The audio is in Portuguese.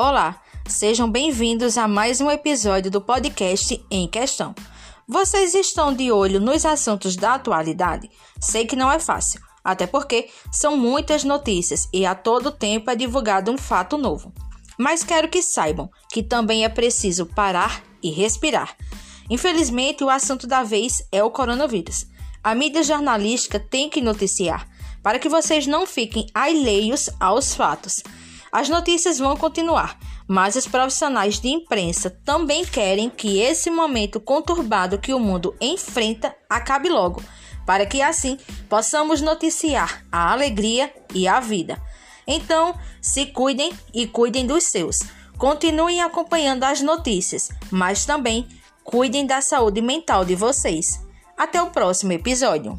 Olá, sejam bem-vindos a mais um episódio do podcast Em Questão. Vocês estão de olho nos assuntos da atualidade? Sei que não é fácil, até porque são muitas notícias e a todo tempo é divulgado um fato novo. Mas quero que saibam que também é preciso parar e respirar. Infelizmente, o assunto da vez é o coronavírus. A mídia jornalística tem que noticiar para que vocês não fiquem alheios aos fatos. As notícias vão continuar, mas os profissionais de imprensa também querem que esse momento conturbado que o mundo enfrenta acabe logo, para que assim possamos noticiar a alegria e a vida. Então, se cuidem e cuidem dos seus. Continuem acompanhando as notícias, mas também cuidem da saúde mental de vocês. Até o próximo episódio.